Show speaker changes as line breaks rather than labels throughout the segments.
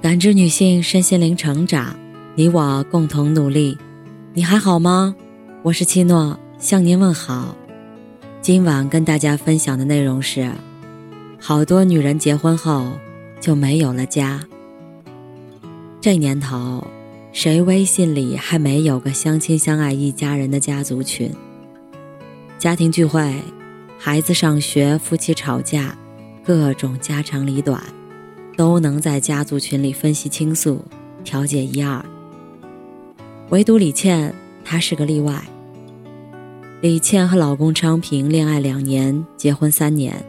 感知女性身心灵成长，你我共同努力。你还好吗？我是七诺，向您问好。今晚跟大家分享的内容是：好多女人结婚后就没有了家。这年头，谁微信里还没有个相亲相爱一家人的家族群？家庭聚会、孩子上学、夫妻吵架，各种家长里短。都能在家族群里分析倾诉，调解一二。唯独李倩，她是个例外。李倩和老公昌平恋爱两年，结婚三年，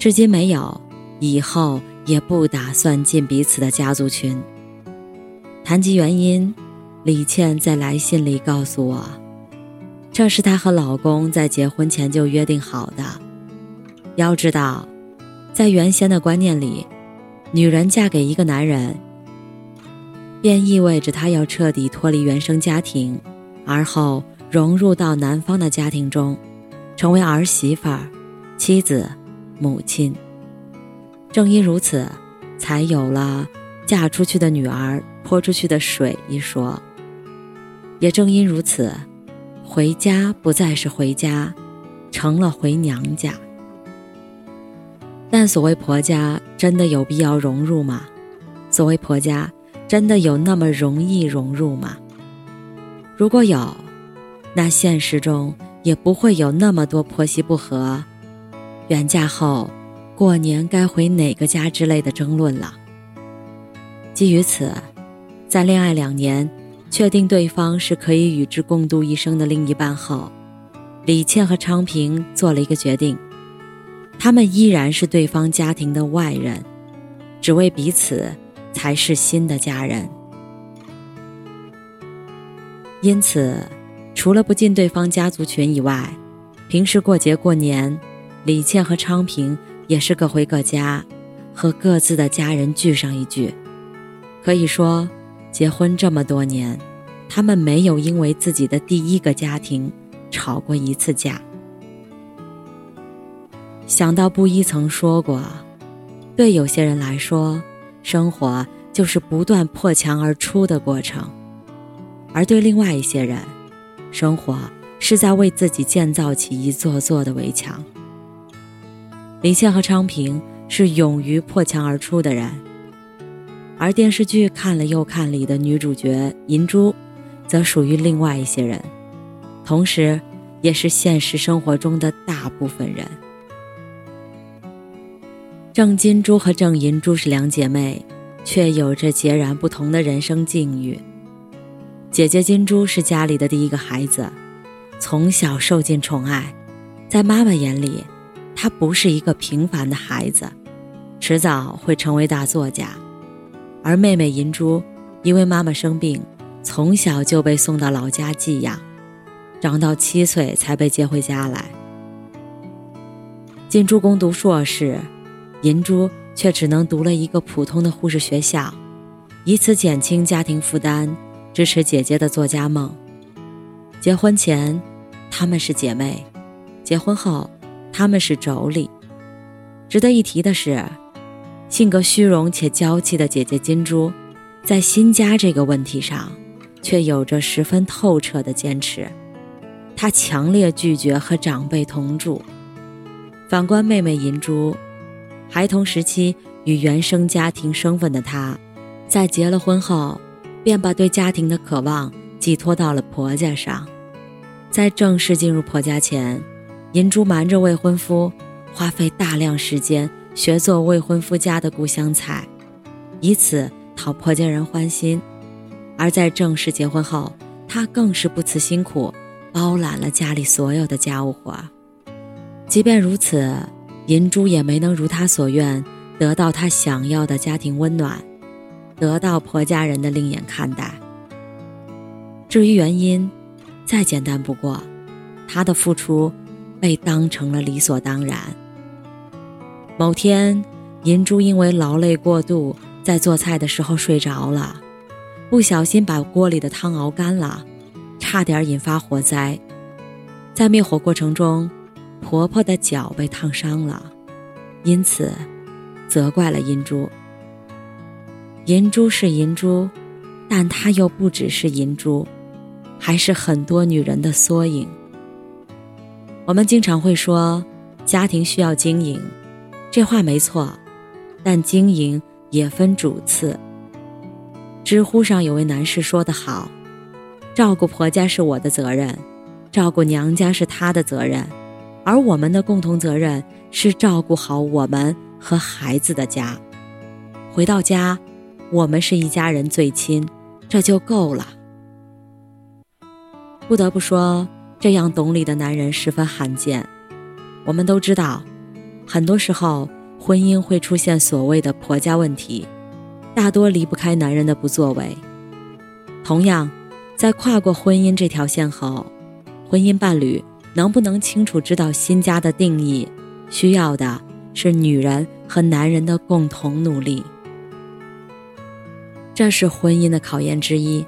至今没有，以后也不打算进彼此的家族群。谈及原因，李倩在来信里告诉我，这是她和老公在结婚前就约定好的。要知道，在原先的观念里。女人嫁给一个男人，便意味着她要彻底脱离原生家庭，而后融入到男方的家庭中，成为儿媳妇、妻子、母亲。正因如此，才有了“嫁出去的女儿泼出去的水”一说。也正因如此，回家不再是回家，成了回娘家。但所谓婆家，真的有必要融入吗？所谓婆家，真的有那么容易融入吗？如果有，那现实中也不会有那么多婆媳不和、远嫁后过年该回哪个家之类的争论了。基于此，在恋爱两年，确定对方是可以与之共度一生的另一半后，李倩和昌平做了一个决定。他们依然是对方家庭的外人，只为彼此才是新的家人。因此，除了不进对方家族群以外，平时过节过年，李倩和昌平也是各回各家，和各自的家人聚上一聚。可以说，结婚这么多年，他们没有因为自己的第一个家庭吵过一次架。想到布衣曾说过，对有些人来说，生活就是不断破墙而出的过程；而对另外一些人，生活是在为自己建造起一座座的围墙。李现和昌平是勇于破墙而出的人，而电视剧看了又看里的女主角银珠，则属于另外一些人，同时，也是现实生活中的大部分人。郑金珠和郑银珠是两姐妹，却有着截然不同的人生境遇。姐姐金珠是家里的第一个孩子，从小受尽宠爱，在妈妈眼里，她不是一个平凡的孩子，迟早会成为大作家。而妹妹银珠因为妈妈生病，从小就被送到老家寄养，长到七岁才被接回家来。金珠攻读硕士。银珠却只能读了一个普通的护士学校，以此减轻家庭负担，支持姐姐的作家梦。结婚前，她们是姐妹；结婚后，她们是妯娌。值得一提的是，性格虚荣且娇气的姐姐金珠，在新家这个问题上，却有着十分透彻的坚持。她强烈拒绝和长辈同住。反观妹妹银珠。孩童时期与原生家庭生分的她，在结了婚后，便把对家庭的渴望寄托到了婆家上。在正式进入婆家前，银珠瞒着未婚夫，花费大量时间学做未婚夫家的故乡菜，以此讨婆家人欢心。而在正式结婚后，她更是不辞辛苦，包揽了家里所有的家务活。即便如此。银珠也没能如她所愿得到她想要的家庭温暖，得到婆家人的另眼看待。至于原因，再简单不过，她的付出被当成了理所当然。某天，银珠因为劳累过度，在做菜的时候睡着了，不小心把锅里的汤熬干了，差点引发火灾。在灭火过程中，婆婆的脚被烫伤了，因此责怪了银珠。银珠是银珠，但它又不只是银珠，还是很多女人的缩影。我们经常会说，家庭需要经营，这话没错，但经营也分主次。知乎上有位男士说得好：“照顾婆家是我的责任，照顾娘家是他的责任，而我们的共同责任是照顾好我们和孩子的家。回到家。”我们是一家人，最亲，这就够了。不得不说，这样懂礼的男人十分罕见。我们都知道，很多时候婚姻会出现所谓的婆家问题，大多离不开男人的不作为。同样，在跨过婚姻这条线后，婚姻伴侣能不能清楚知道新家的定义，需要的是女人和男人的共同努力。这是婚姻的考验之一。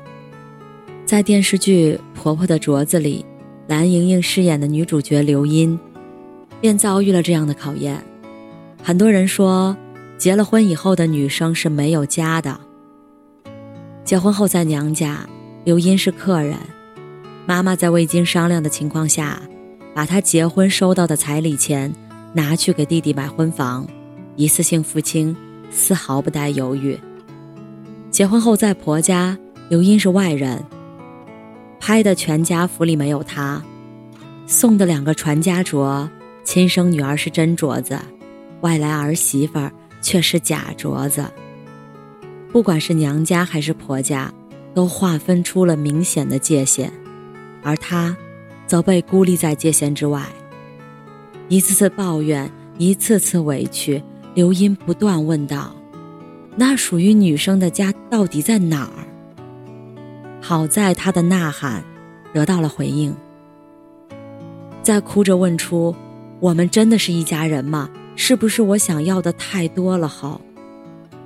在电视剧《婆婆的镯子》里，蓝盈莹饰演的女主角刘英，便遭遇了这样的考验。很多人说，结了婚以后的女生是没有家的。结婚后在娘家，刘英是客人，妈妈在未经商量的情况下，把她结婚收到的彩礼钱拿去给弟弟买婚房，一次性付清，丝毫不带犹豫。结婚后在婆家，刘英是外人，拍的全家福里没有她，送的两个传家镯，亲生女儿是真镯子，外来儿媳妇儿却是假镯子。不管是娘家还是婆家，都划分出了明显的界限，而她，则被孤立在界限之外。一次次抱怨，一次次委屈，刘英不断问道。那属于女生的家到底在哪儿？好在她的呐喊得到了回应。在哭着问出“我们真的是一家人吗？是不是我想要的太多了？”后，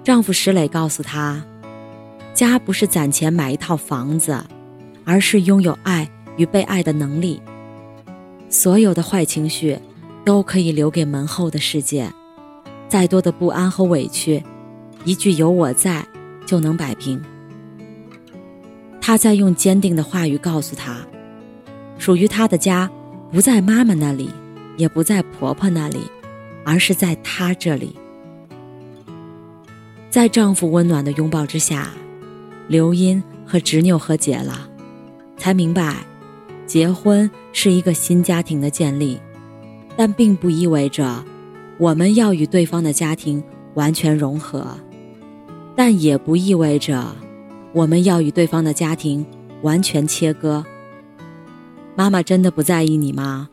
丈夫石磊告诉她：“家不是攒钱买一套房子，而是拥有爱与被爱的能力。所有的坏情绪都可以留给门后的世界，再多的不安和委屈。”一句“有我在”，就能摆平。他在用坚定的话语告诉他：“属于他的家，不在妈妈那里，也不在婆婆那里，而是在他这里。”在丈夫温暖的拥抱之下，刘英和执拗和解了，才明白，结婚是一个新家庭的建立，但并不意味着我们要与对方的家庭完全融合。但也不意味着我们要与对方的家庭完全切割。妈妈真的不在意你吗？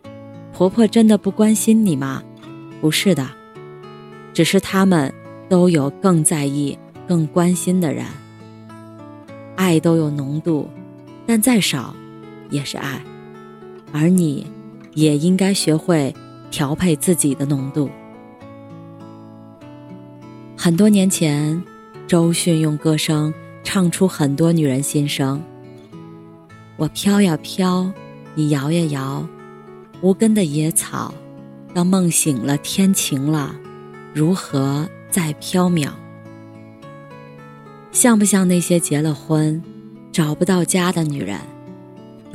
婆婆真的不关心你吗？不是的，只是他们都有更在意、更关心的人。爱都有浓度，但再少也是爱，而你也应该学会调配自己的浓度。很多年前。周迅用歌声唱出很多女人心声。我飘呀飘，你摇呀摇，无根的野草，当梦醒了，天晴了，如何再飘渺？像不像那些结了婚，找不到家的女人？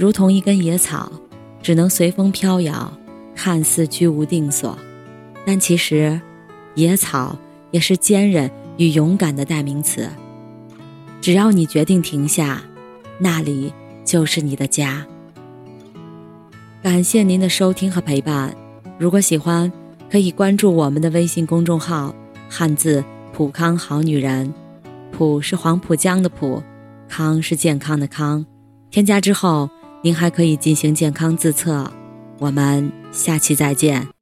如同一根野草，只能随风飘摇，看似居无定所，但其实，野草也是坚韧。与勇敢的代名词。只要你决定停下，那里就是你的家。感谢您的收听和陪伴。如果喜欢，可以关注我们的微信公众号“汉字普康好女人”，普是黄浦江的浦，康是健康的康。添加之后，您还可以进行健康自测。我们下期再见。